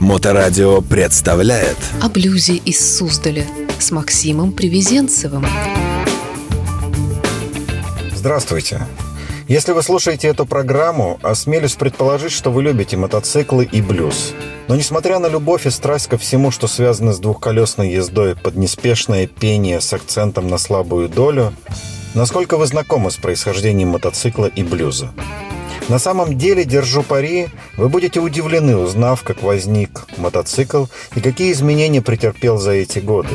Моторадио представляет О блюзе из Суздаля с Максимом Привезенцевым. Здравствуйте. Если вы слушаете эту программу, осмелюсь предположить, что вы любите мотоциклы и блюз. Но несмотря на любовь и страсть ко всему, что связано с двухколесной ездой под неспешное пение с акцентом на слабую долю, насколько вы знакомы с происхождением мотоцикла и блюза? На самом деле, держу пари, вы будете удивлены, узнав, как возник мотоцикл и какие изменения претерпел за эти годы.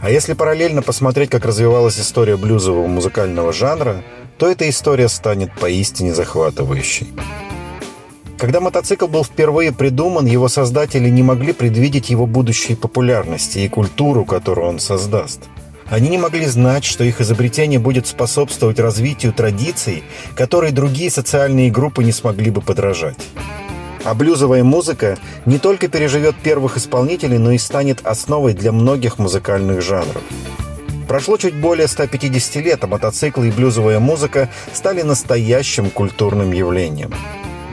А если параллельно посмотреть, как развивалась история блюзового музыкального жанра, то эта история станет поистине захватывающей. Когда мотоцикл был впервые придуман, его создатели не могли предвидеть его будущей популярности и культуру, которую он создаст – они не могли знать, что их изобретение будет способствовать развитию традиций, которые другие социальные группы не смогли бы подражать. А блюзовая музыка не только переживет первых исполнителей, но и станет основой для многих музыкальных жанров. Прошло чуть более 150 лет, а мотоциклы и блюзовая музыка стали настоящим культурным явлением.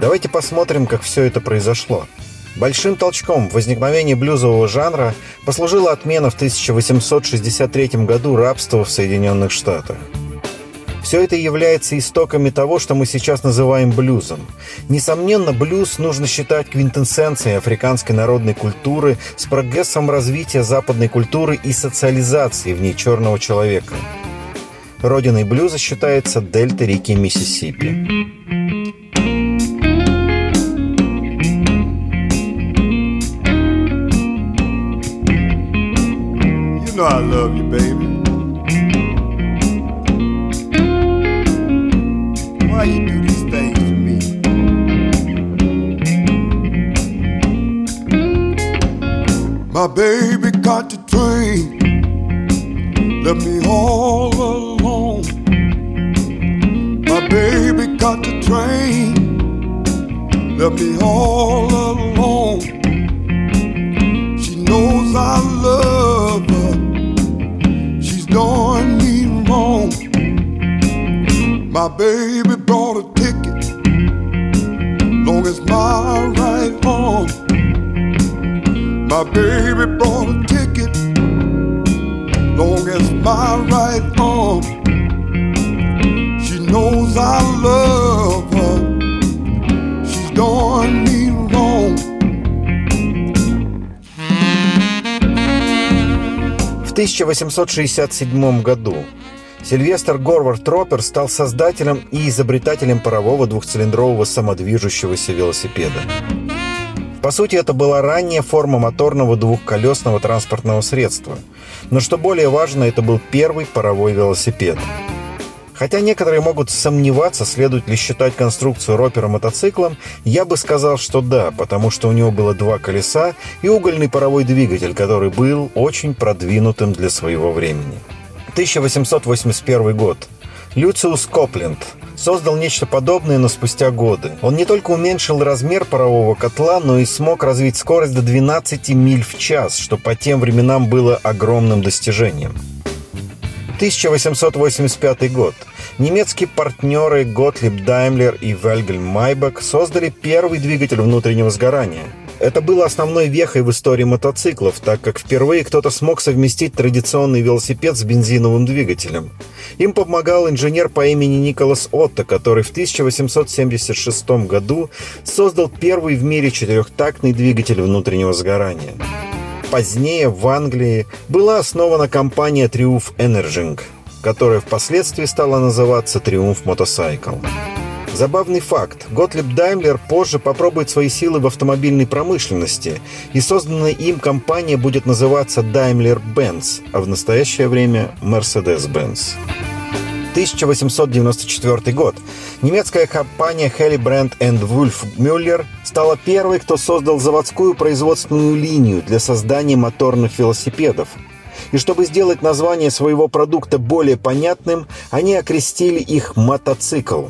Давайте посмотрим, как все это произошло – Большим толчком в возникновении блюзового жанра послужила отмена в 1863 году рабства в Соединенных Штатах. Все это является истоками того, что мы сейчас называем блюзом. Несомненно, блюз нужно считать квинтэссенцией африканской народной культуры с прогрессом развития западной культуры и социализации в ней черного человека. Родиной блюза считается дельта реки Миссисипи. Know I love you, baby. Why you do these things to me? My baby got the train, left me all alone. My baby got the train, left me all alone. She knows I love doing me wrong. My baby bought a ticket, long as my right arm. My baby bought a ticket, long as my ride home. She knows I love her. She's doing me 1867 году Сильвестр Горвард Троппер стал создателем и изобретателем парового двухцилиндрового самодвижущегося велосипеда. По сути, это была ранняя форма моторного двухколесного транспортного средства. Но что более важно, это был первый паровой велосипед – Хотя некоторые могут сомневаться, следует ли считать конструкцию ропера мотоциклом, я бы сказал, что да, потому что у него было два колеса и угольный паровой двигатель, который был очень продвинутым для своего времени. 1881 год. Люциус Копленд создал нечто подобное, но спустя годы. Он не только уменьшил размер парового котла, но и смог развить скорость до 12 миль в час, что по тем временам было огромным достижением. 1885 год. Немецкие партнеры Готлиб Даймлер и Вельгельм Майбах создали первый двигатель внутреннего сгорания. Это было основной вехой в истории мотоциклов, так как впервые кто-то смог совместить традиционный велосипед с бензиновым двигателем. Им помогал инженер по имени Николас Отто, который в 1876 году создал первый в мире четырехтактный двигатель внутреннего сгорания. Позднее в Англии была основана компания Triumph Energy, которая впоследствии стала называться Triumph Motorcycle. Забавный факт. Готлиб Даймлер позже попробует свои силы в автомобильной промышленности, и созданная им компания будет называться Daimler-Benz, а в настоящее время Mercedes-Benz. 1894 год. Немецкая компания Heli Brand Wolf Müller стала первой, кто создал заводскую производственную линию для создания моторных велосипедов. И чтобы сделать название своего продукта более понятным, они окрестили их «мотоцикл».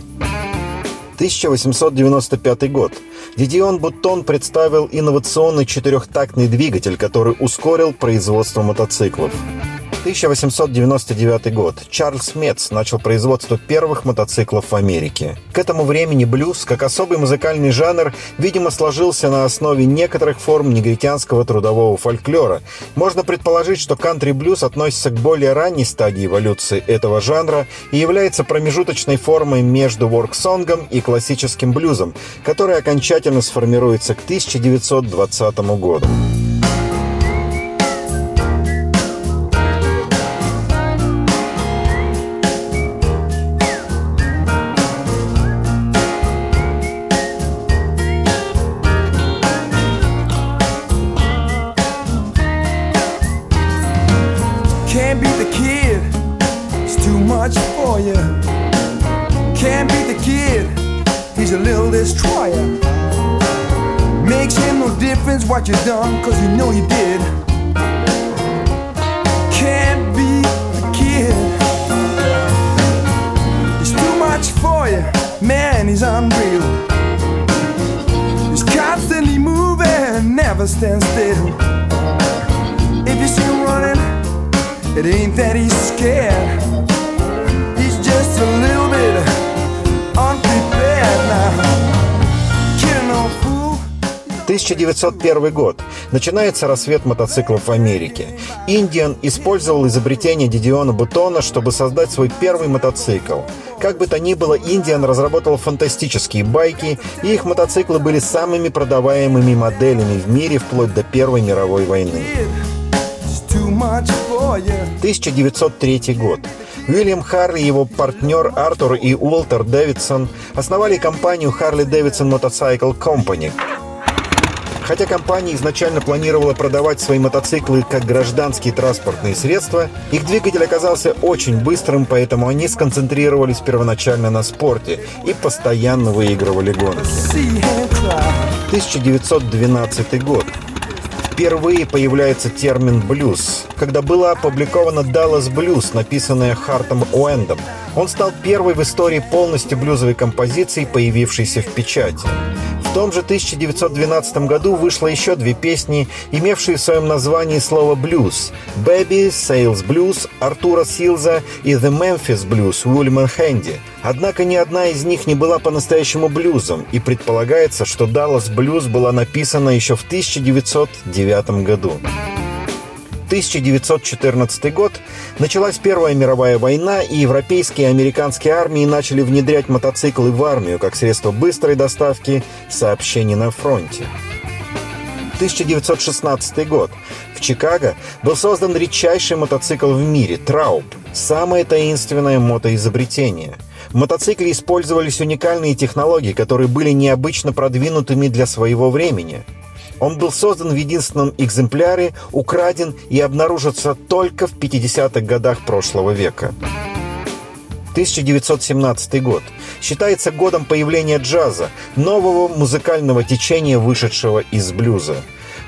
1895 год. Дидион Буттон представил инновационный четырехтактный двигатель, который ускорил производство мотоциклов. 1899 год. Чарльз Метц начал производство первых мотоциклов в Америке. К этому времени блюз, как особый музыкальный жанр, видимо, сложился на основе некоторых форм негритянского трудового фольклора. Можно предположить, что кантри-блюз относится к более ранней стадии эволюции этого жанра и является промежуточной формой между ворксонгом и классическим блюзом, который окончательно сформируется к 1920 году. It ain't that he's scared. He's just a little bit unprepared now. 1901 год. Начинается рассвет мотоциклов в Америке. Индиан использовал изобретение Дидиона Бутона, чтобы создать свой первый мотоцикл. Как бы то ни было, Индиан разработал фантастические байки, и их мотоциклы были самыми продаваемыми моделями в мире вплоть до Первой мировой войны. 1903 год. Уильям Харли его партнер Артур и Уолтер Дэвидсон основали компанию Harley Davidson Motorcycle Company, Хотя компания изначально планировала продавать свои мотоциклы как гражданские транспортные средства, их двигатель оказался очень быстрым, поэтому они сконцентрировались первоначально на спорте и постоянно выигрывали гонки. 1912 год. Впервые появляется термин «блюз», когда была опубликована «Dallas Blues», написанная Хартом Уэндом. Он стал первой в истории полностью блюзовой композицией, появившейся в печати. В том же 1912 году вышло еще две песни, имевшие в своем названии слово «блюз» — «Baby», «Sales Blues», Артура Силза и «The Memphis Blues» Уильяма Хэнди. Однако ни одна из них не была по-настоящему блюзом, и предполагается, что «Dallas Blues» была написана еще в 1909 году. 1914 год началась Первая мировая война, и европейские и американские армии начали внедрять мотоциклы в армию как средство быстрой доставки сообщений на фронте. 1916 год. В Чикаго был создан редчайший мотоцикл в мире – Трауб, самое таинственное мотоизобретение – в мотоцикле использовались уникальные технологии, которые были необычно продвинутыми для своего времени. Он был создан в единственном экземпляре, украден и обнаружится только в 50-х годах прошлого века. 1917 год. Считается годом появления джаза, нового музыкального течения, вышедшего из блюза.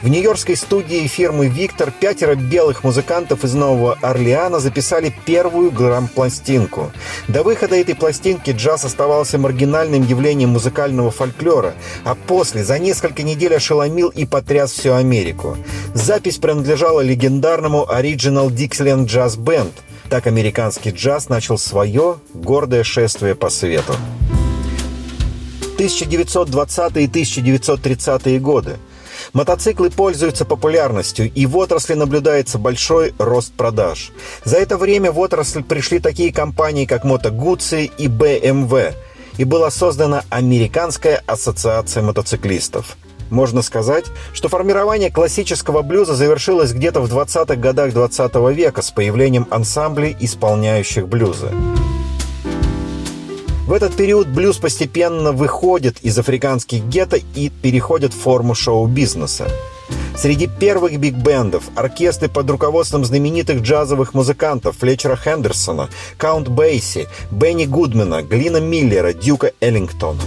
В нью-йоркской студии фирмы «Виктор» пятеро белых музыкантов из Нового Орлеана записали первую грамм-пластинку. До выхода этой пластинки джаз оставался маргинальным явлением музыкального фольклора, а после за несколько недель ошеломил и потряс всю Америку. Запись принадлежала легендарному Original Dixieland Jazz Band. Так американский джаз начал свое гордое шествие по свету. 1920-е и 1930-е годы. Мотоциклы пользуются популярностью, и в отрасли наблюдается большой рост продаж. За это время в отрасль пришли такие компании, как Moto Guzzi и BMW, и была создана Американская ассоциация мотоциклистов. Можно сказать, что формирование классического блюза завершилось где-то в 20-х годах 20 -го века с появлением ансамблей, исполняющих блюзы. В этот период блюз постепенно выходит из африканских гетто и переходит в форму шоу-бизнеса. Среди первых биг-бендов оркестры под руководством знаменитых джазовых музыкантов Флетчера Хендерсона, Каунт Бейси, Бенни Гудмена, Глина Миллера, Дюка Эллингтона.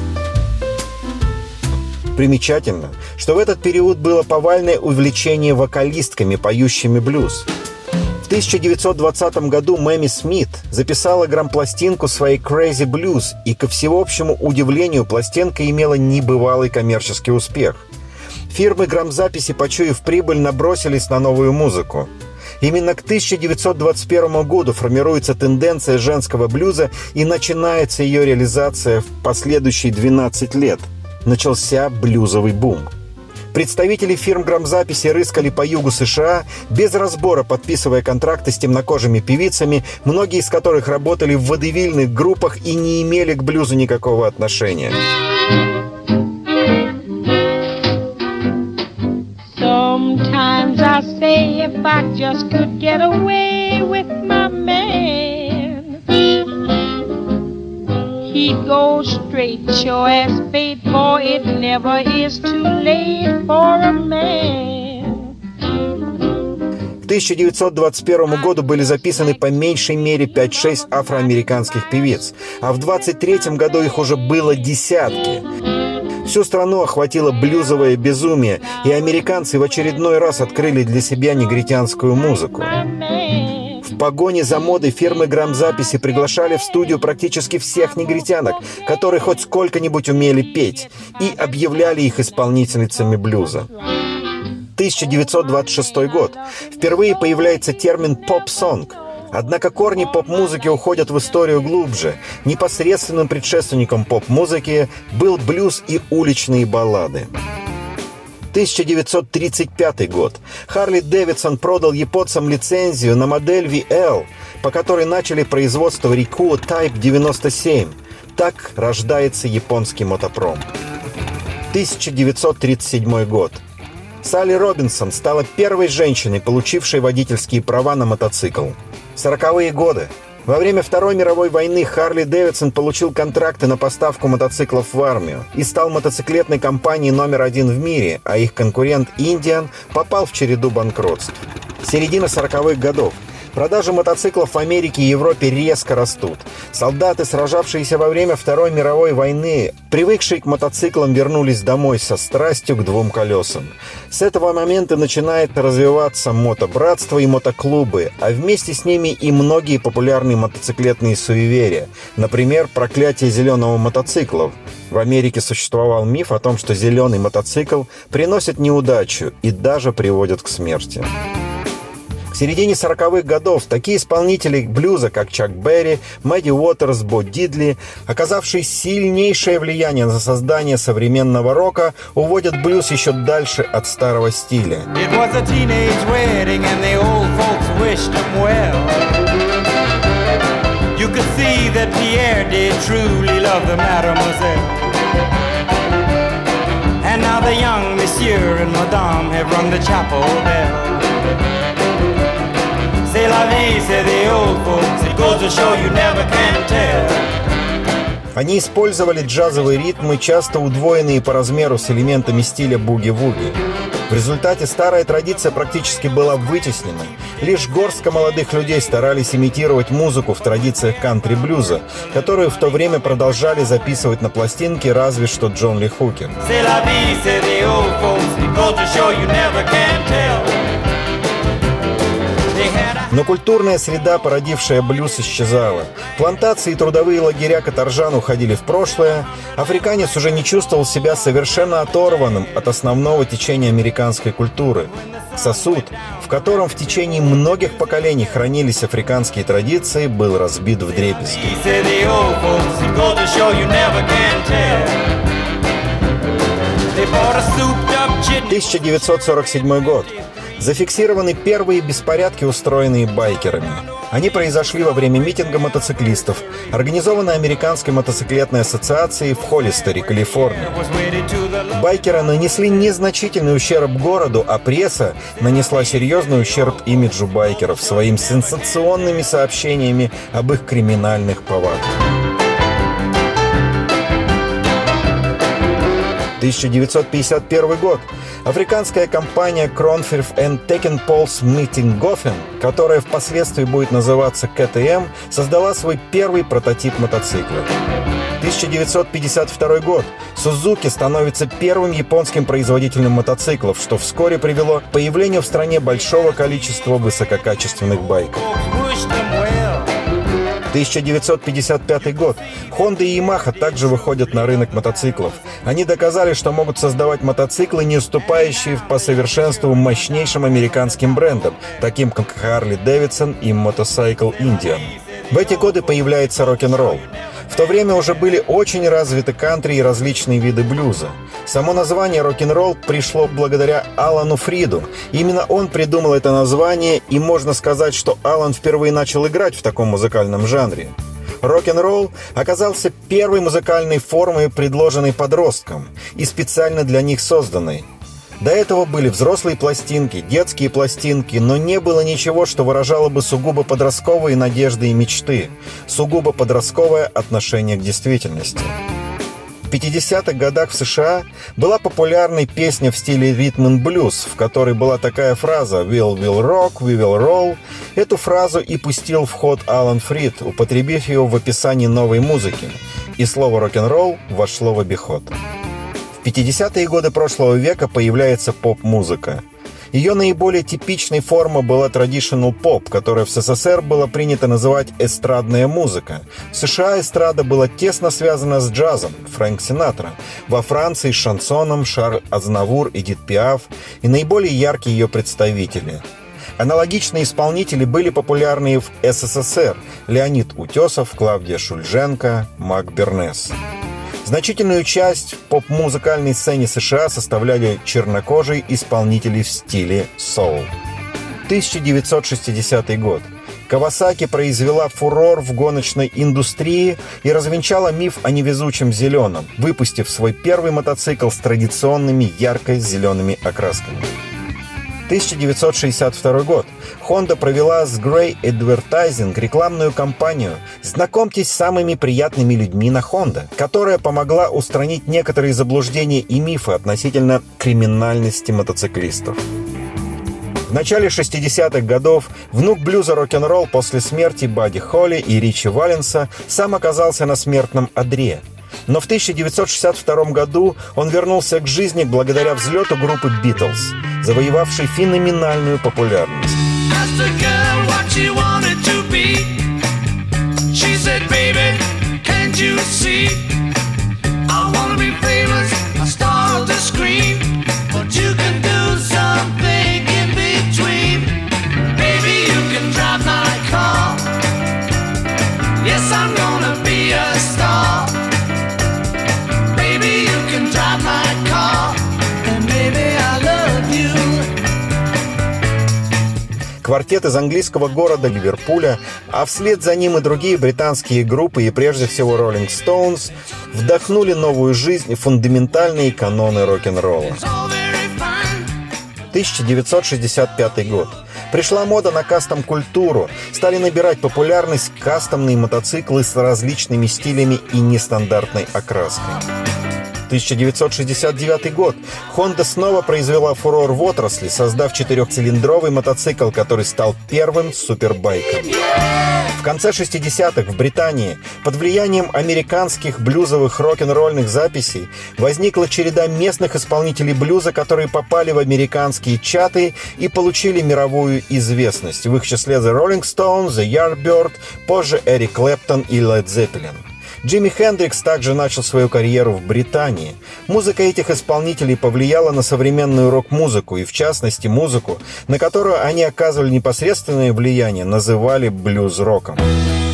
Примечательно, что в этот период было повальное увлечение вокалистками, поющими блюз – 1920 году Мэми Смит записала грампластинку своей Crazy Blues, и, ко всеобщему удивлению, пластинка имела небывалый коммерческий успех. Фирмы грамзаписи, почуяв прибыль, набросились на новую музыку. Именно к 1921 году формируется тенденция женского блюза и начинается ее реализация в последующие 12 лет. Начался блюзовый бум. Представители фирм грамзаписи рыскали по югу США, без разбора подписывая контракты с темнокожими певицами, многие из которых работали в водевильных группах и не имели к блюзу никакого отношения. Sometimes I say if I just could get away with my he'd go straight, sure as fate, for it never is too late for a man. К 1921 году были записаны по меньшей мере 5-6 афроамериканских певиц, а в 23 году их уже было десятки. Всю страну охватило блюзовое безумие, и американцы в очередной раз открыли для себя негритянскую музыку. Погоне за модой фирмы грамзаписи приглашали в студию практически всех негритянок, которые хоть сколько-нибудь умели петь, и объявляли их исполнительницами блюза. 1926 год. Впервые появляется термин «поп-сонг», Однако корни поп-музыки уходят в историю глубже. Непосредственным предшественником поп-музыки был блюз и уличные баллады. 1935 год. Харли Дэвидсон продал японцам лицензию на модель VL, по которой начали производство Rikuo Type 97. Так рождается японский мотопром. 1937 год. Салли Робинсон стала первой женщиной, получившей водительские права на мотоцикл. Сороковые годы. Во время Второй мировой войны Харли Дэвидсон получил контракты на поставку мотоциклов в армию и стал мотоциклетной компанией номер один в мире, а их конкурент Индиан попал в череду банкротств. Середина 40-х годов. Продажи мотоциклов в Америке и Европе резко растут. Солдаты, сражавшиеся во время Второй мировой войны, привыкшие к мотоциклам, вернулись домой со страстью к двум колесам. С этого момента начинает развиваться мотобратство и мотоклубы, а вместе с ними и многие популярные мотоциклетные суеверия. Например, проклятие зеленого мотоцикла. В Америке существовал миф о том, что зеленый мотоцикл приносит неудачу и даже приводит к смерти. Середине 40-х годов такие исполнители блюза, как Чак Берри, Мэдди Уотерс, Бо Дидли, оказавшие сильнейшее влияние на создание современного рока, уводят блюз еще дальше от старого стиля. You could see that Pierre did truly love the mademoiselle. And now the young monsieur and madame have rung the chapel bell. C'est la vie, say the old folks. It goes to show you never can tell. Они использовали джазовые ритмы, часто удвоенные по размеру с элементами стиля буги-вуги. В результате старая традиция практически была вытеснена. Лишь горстка молодых людей старались имитировать музыку в традициях кантри-блюза, которую в то время продолжали записывать на пластинке разве что Джон Ли Хукер. Но культурная среда, породившая блюз, исчезала. Плантации и трудовые лагеря каторжан уходили в прошлое. Африканец уже не чувствовал себя совершенно оторванным от основного течения американской культуры. Сосуд, в котором в течение многих поколений хранились африканские традиции, был разбит в дребезги. 1947 год. Зафиксированы первые беспорядки, устроенные байкерами. Они произошли во время митинга мотоциклистов, организованной Американской мотоциклетной ассоциацией в Холлистере, Калифорния. Байкеры нанесли незначительный ущерб городу, а пресса нанесла серьезный ущерб имиджу байкеров своими сенсационными сообщениями об их криминальных повадках. 1951 год. Африканская компания Kronfirth and Tekenpols Meeting Goffen, которая впоследствии будет называться КТМ, создала свой первый прототип мотоцикла. 1952 год. Сузуки становится первым японским производителем мотоциклов, что вскоре привело к появлению в стране большого количества высококачественных байков. 1955 год. Honda и Yamaha также выходят на рынок мотоциклов. Они доказали, что могут создавать мотоциклы, не уступающие по совершенству мощнейшим американским брендам, таким как Harley Davidson и Motorcycle Indian. В эти годы появляется рок-н-ролл. В то время уже были очень развиты кантри и различные виды блюза. Само название рок-н-ролл пришло благодаря Алану Фриду. Именно он придумал это название, и можно сказать, что Алан впервые начал играть в таком музыкальном жанре. Рок-н-ролл оказался первой музыкальной формой, предложенной подросткам и специально для них созданной – до этого были взрослые пластинки, детские пластинки, но не было ничего, что выражало бы сугубо подростковые надежды и мечты, сугубо подростковое отношение к действительности. В 50-х годах в США была популярной песня в стиле ритм и блюз, в которой была такая фраза «We'll will rock, we will roll». Эту фразу и пустил в ход Алан Фрид, употребив ее в описании новой музыки, и слово «рок-н-ролл» вошло в обиход. В 50-е годы прошлого века появляется поп-музыка. Ее наиболее типичной формой была traditional поп, которая в СССР было принято называть эстрадная музыка. В США эстрада была тесно связана с джазом, Фрэнк Синатра. Во Франции с шансоном Шарль Азнавур, Эдит Пиаф и наиболее яркие ее представители. Аналогичные исполнители были популярны в СССР – Леонид Утесов, Клавдия Шульженко, Мак Бернес. Значительную часть поп-музыкальной сцене США составляли чернокожие исполнители в стиле соул. 1960 год. Кавасаки произвела фурор в гоночной индустрии и развенчала миф о невезучем зеленом, выпустив свой первый мотоцикл с традиционными ярко-зелеными окрасками. 1962 год. Honda провела с Grey Advertising рекламную кампанию «Знакомьтесь с самыми приятными людьми на Honda», которая помогла устранить некоторые заблуждения и мифы относительно криминальности мотоциклистов. В начале 60-х годов внук блюза рок-н-ролл после смерти Бадди Холли и Ричи Валенса сам оказался на смертном одре – но в 1962 году он вернулся к жизни благодаря взлету группы «Битлз», завоевавшей феноменальную популярность. Квартет из английского города Ливерпуля, а вслед за ним и другие британские группы, и прежде всего Rolling Stones, вдохнули новую жизнь в фундаментальные каноны рок-н-ролла. 1965 год. Пришла мода на кастом-культуру. Стали набирать популярность кастомные мотоциклы с различными стилями и нестандартной окраской. 1969 год. Honda снова произвела фурор в отрасли, создав четырехцилиндровый мотоцикл, который стал первым супербайком. В конце 60-х в Британии под влиянием американских блюзовых рок-н-ролльных записей возникла череда местных исполнителей блюза, которые попали в американские чаты и получили мировую известность. В их числе The Rolling Stones, The Yardbird, позже Эрик Клэптон и Led Zeppelin. Джимми Хендрикс также начал свою карьеру в Британии. Музыка этих исполнителей повлияла на современную рок-музыку и, в частности, музыку, на которую они оказывали непосредственное влияние, называли блюз-роком. В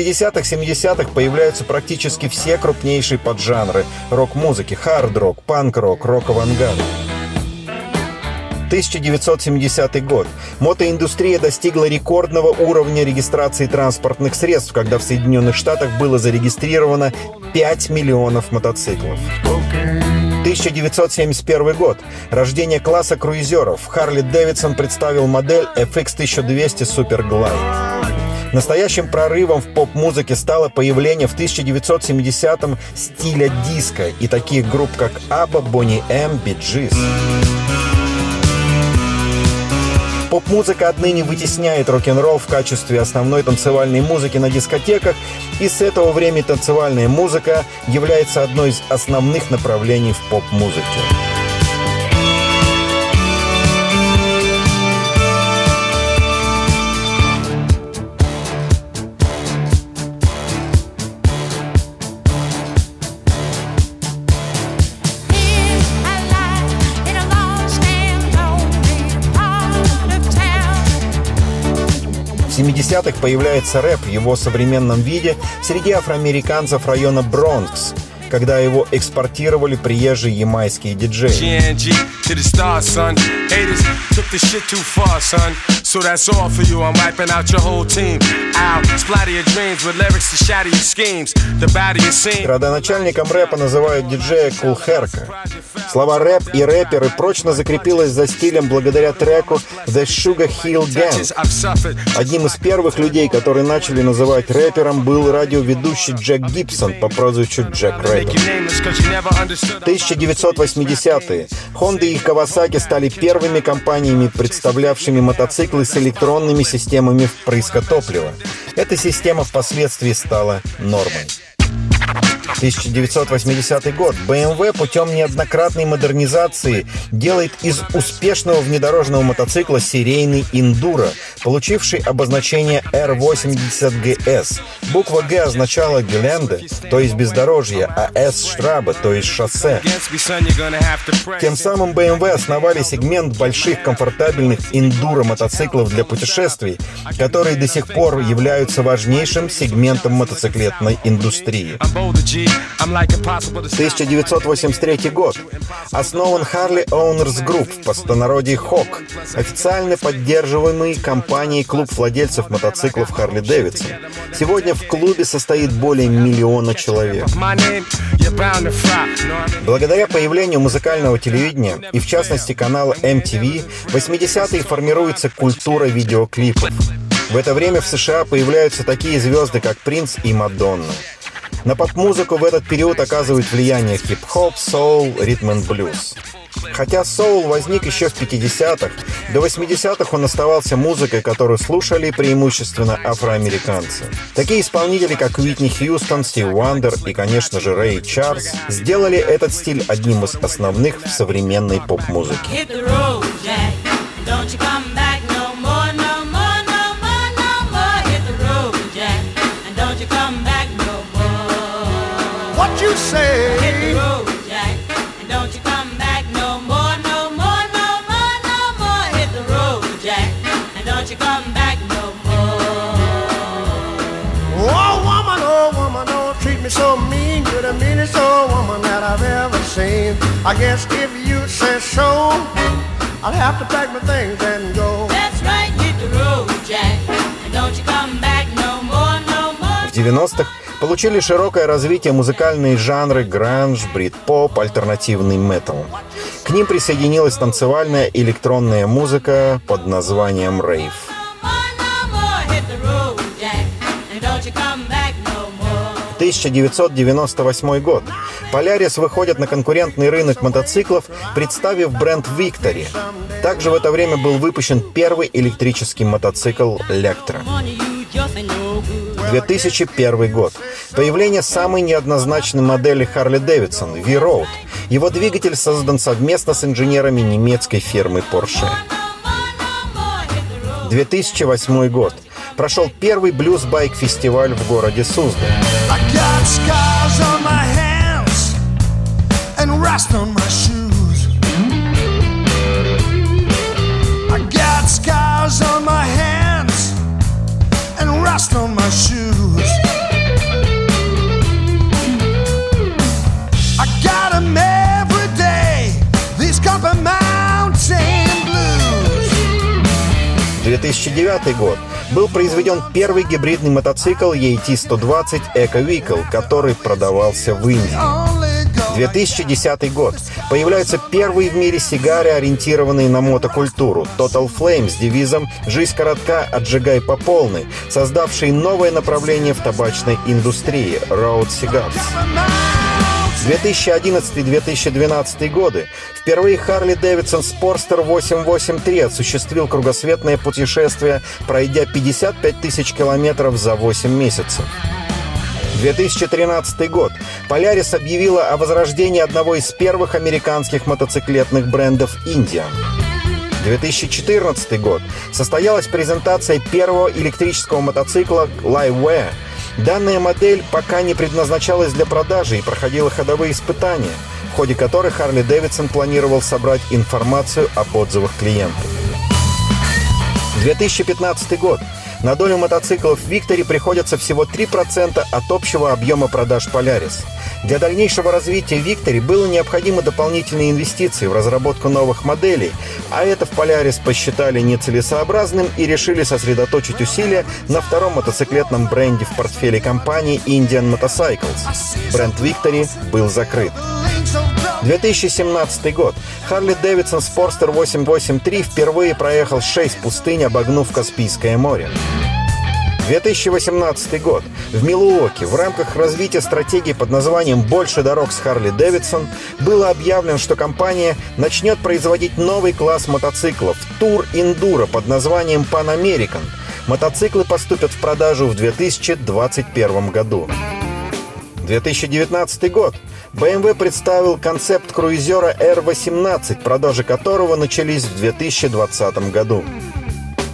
60-х, 70-х появляются практически все крупнейшие поджанры рок-музыки, хард-рок, панк-рок, рок-авангард. 1970 год. Мотоиндустрия достигла рекордного уровня регистрации транспортных средств, когда в Соединенных Штатах было зарегистрировано 5 миллионов мотоциклов. 1971 год. Рождение класса круизеров. Харли Дэвидсон представил модель FX 1200 Super Glide. Настоящим прорывом в поп-музыке стало появление в 1970-м стиля диско и таких групп, как ABBA, Bonnie M, Bee Gees. Поп-музыка отныне вытесняет рок-н-ролл в качестве основной танцевальной музыки на дискотеках, и с этого времени танцевальная музыка является одной из основных направлений в поп-музыке. 70-х появляется рэп в его современном виде среди афроамериканцев района Бронкс, когда его экспортировали приезжие ямайские диджеи. So that's all for you. I'm wiping out your whole team. Out, splatter your dreams with lyrics to shatter your schemes. The badder you seem. Родоначальником рэпа называют диджея Кул Херка. Слова рэп и рэперы прочно закрепилось за стилем благодаря треку The Sugar Hill Gang. Одним из первых людей, которые начали называть рэпером, был радиоведущий Джек Гибсон по прозвищу Джек Рэйдер. 1980-е. Honda и Kawasaki стали первыми компаниями, представлявшими мотоциклы мотоциклы с электронными системами впрыска топлива. Эта система впоследствии стала нормой. 1980 год. BMW путем неоднократной модернизации делает из успешного внедорожного мотоцикла серийный «Индуро», получивший обозначение R80GS. Буква «Г» означала «Геленде», то есть бездорожье, а «С» — «Штрабы», то есть «шоссе». Тем самым BMW основали сегмент больших комфортабельных «Индуро» мотоциклов для путешествий, которые до сих пор являются важнейшим сегментом мотоциклетной индустрии. 1983 год. Основан Harley Owners Group, в простонародье ХОК, официально поддерживаемый компанией клуб владельцев мотоциклов Harley Davidson. Сегодня в клубе состоит более миллиона человек. Благодаря появлению музыкального телевидения и в частности канала MTV, 80-е формируется культура видеоклипов. В это время в США появляются такие звезды, как Принц и Мадонна. На поп-музыку в этот период оказывают влияние хип-хоп, соул, ритм и блюз. Хотя соул возник еще в 50-х, до 80-х он оставался музыкой, которую слушали преимущественно афроамериканцы. Такие исполнители, как Уитни Хьюстон, Стив Уандер и, конечно же, Рэй Чарльз, сделали этот стиль одним из основных в современной поп-музыке. I guess if you say so, I'll have to pack my things and go. That's right, hit the road, Jack, and don't you come back no more, no more. В 90-х получили широкое развитие музыкальные жанры гранж, брит-поп, альтернативный метал. К ним присоединилась танцевальная электронная музыка под названием рейв. 1998 год. Полярис выходит на конкурентный рынок мотоциклов, представив бренд Victory. Также в это время был выпущен первый электрический мотоцикл Lectra. 2001 год. Появление самой неоднозначной модели Harley Davidson V-Road. Его двигатель создан совместно с инженерами немецкой фирмы Porsche. 2008 год. Прошел первый блюз-байк-фестиваль в городе Суздаль. rust on my shoes. I got them every day, these Copper Mountain Blues. 2009 год. Был произведен первый гибридный мотоцикл EAT-120 Eco Vehicle, который продавался в Индии. 2010 год. Появляются первые в мире сигары, ориентированные на мотокультуру. Total Flame с девизом «Жизнь коротка, отжигай по полной», создавший новое направление в табачной индустрии – Road Cigars. 2011-2012 годы впервые Харли Дэвидсон Спорстер 883 осуществил кругосветное путешествие, пройдя 55 тысяч километров за 8 месяцев. 2013 год. Polaris объявила о возрождении одного из первых американских мотоциклетных брендов «Индия». 2014 год. Состоялась презентация первого электрического мотоцикла Liveware. Данная модель пока не предназначалась для продажи и проходила ходовые испытания, в ходе которых Харли Дэвидсон планировал собрать информацию об отзывах клиентов. 2015 год. На долю мотоциклов Victory приходится всего 3% от общего объема продаж Polaris. Для дальнейшего развития Victory было необходимо дополнительные инвестиции в разработку новых моделей, а это в Polaris посчитали нецелесообразным и решили сосредоточить усилия на втором мотоциклетном бренде в портфеле компании Indian Motorcycles. Бренд Victory был закрыт. 2017 год. Харли Дэвидсон Спорстер 883 впервые проехал 6 пустынь, обогнув Каспийское море. 2018 год. В Милуоке в рамках развития стратегии под названием «Больше дорог с Харли Дэвидсон» было объявлено, что компания начнет производить новый класс мотоциклов «Тур Индура» под названием «Pan American». Мотоциклы поступят в продажу в 2021 году. 2019 год. BMW представил концепт круизера R18, продажи которого начались в 2020 году.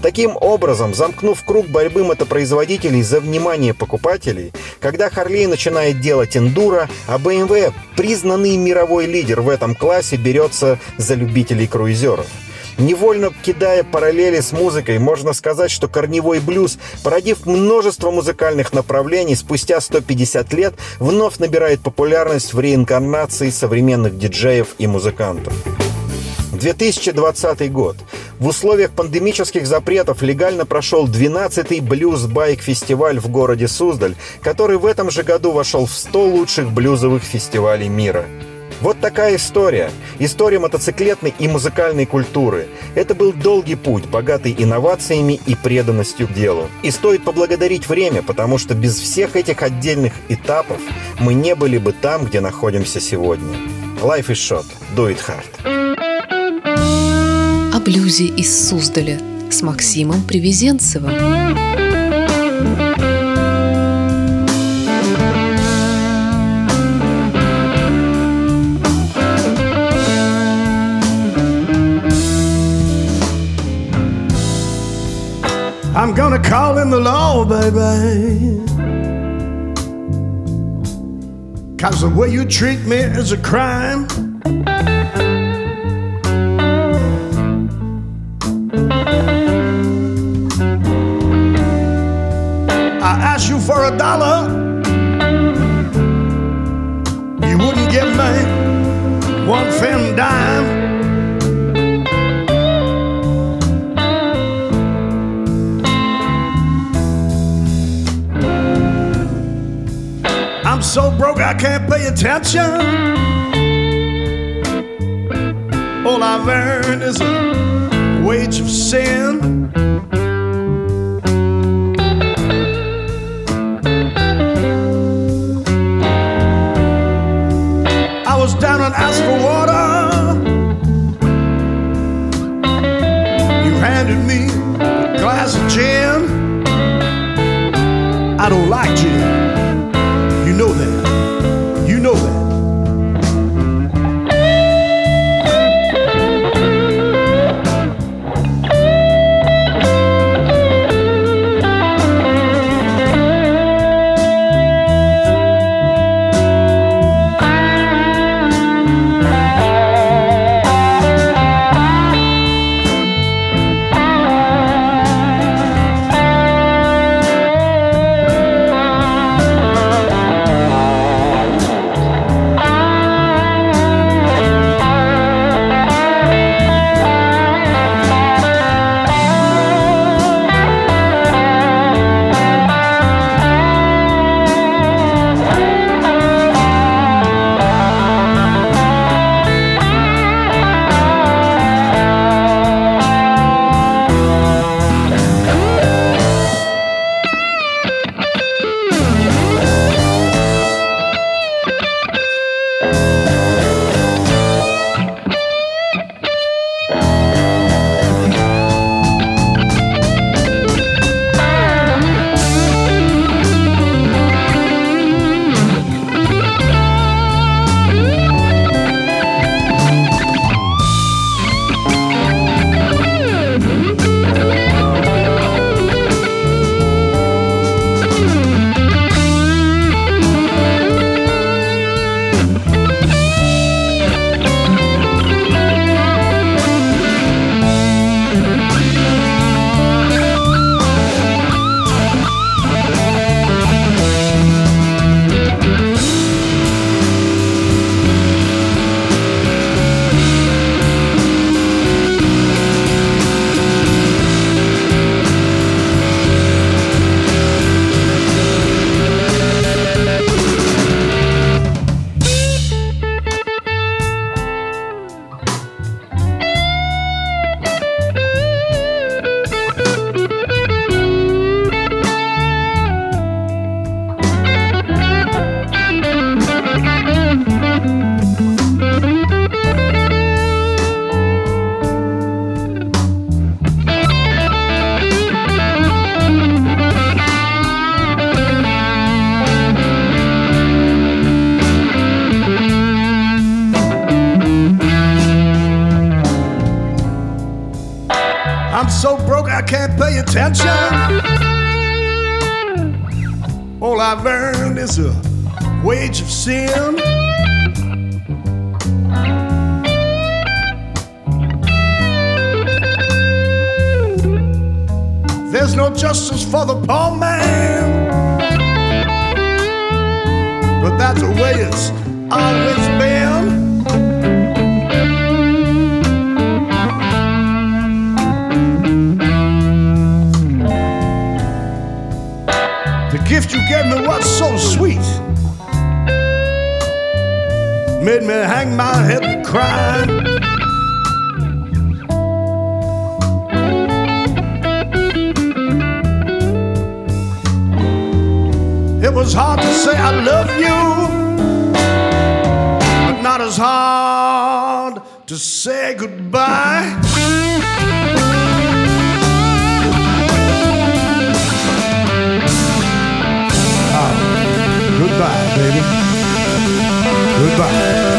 Таким образом, замкнув круг борьбы мотопроизводителей за внимание покупателей, когда Харлей начинает делать эндуро, а BMW, признанный мировой лидер в этом классе, берется за любителей круизеров – Невольно кидая параллели с музыкой, можно сказать, что корневой блюз, породив множество музыкальных направлений, спустя 150 лет вновь набирает популярность в реинкарнации современных диджеев и музыкантов. 2020 год. В условиях пандемических запретов легально прошел 12-й блюз-байк-фестиваль в городе Суздаль, который в этом же году вошел в 100 лучших блюзовых фестивалей мира. Вот такая история. История мотоциклетной и музыкальной культуры. Это был долгий путь, богатый инновациями и преданностью делу. И стоит поблагодарить время, потому что без всех этих отдельных этапов мы не были бы там, где находимся сегодня. Life is short. Do it hard. О блюзе из Суздаля с Максимом Привезенцевым. Gonna call in the law, baby. Cause the way you treat me is a crime. I asked you for a dollar, you wouldn't give me one fin dime. So broke I can't pay attention. All I've earned is a wage of sin. I was down and asked for water. You handed me a glass of gin. I don't like gin. No justice for the poor man. But that's the way it's always been. The gift you gave me was so sweet. Made me hang my head and cry. It was hard to say I love you, but not as hard to say goodbye. Ah, goodbye, baby. Goodbye.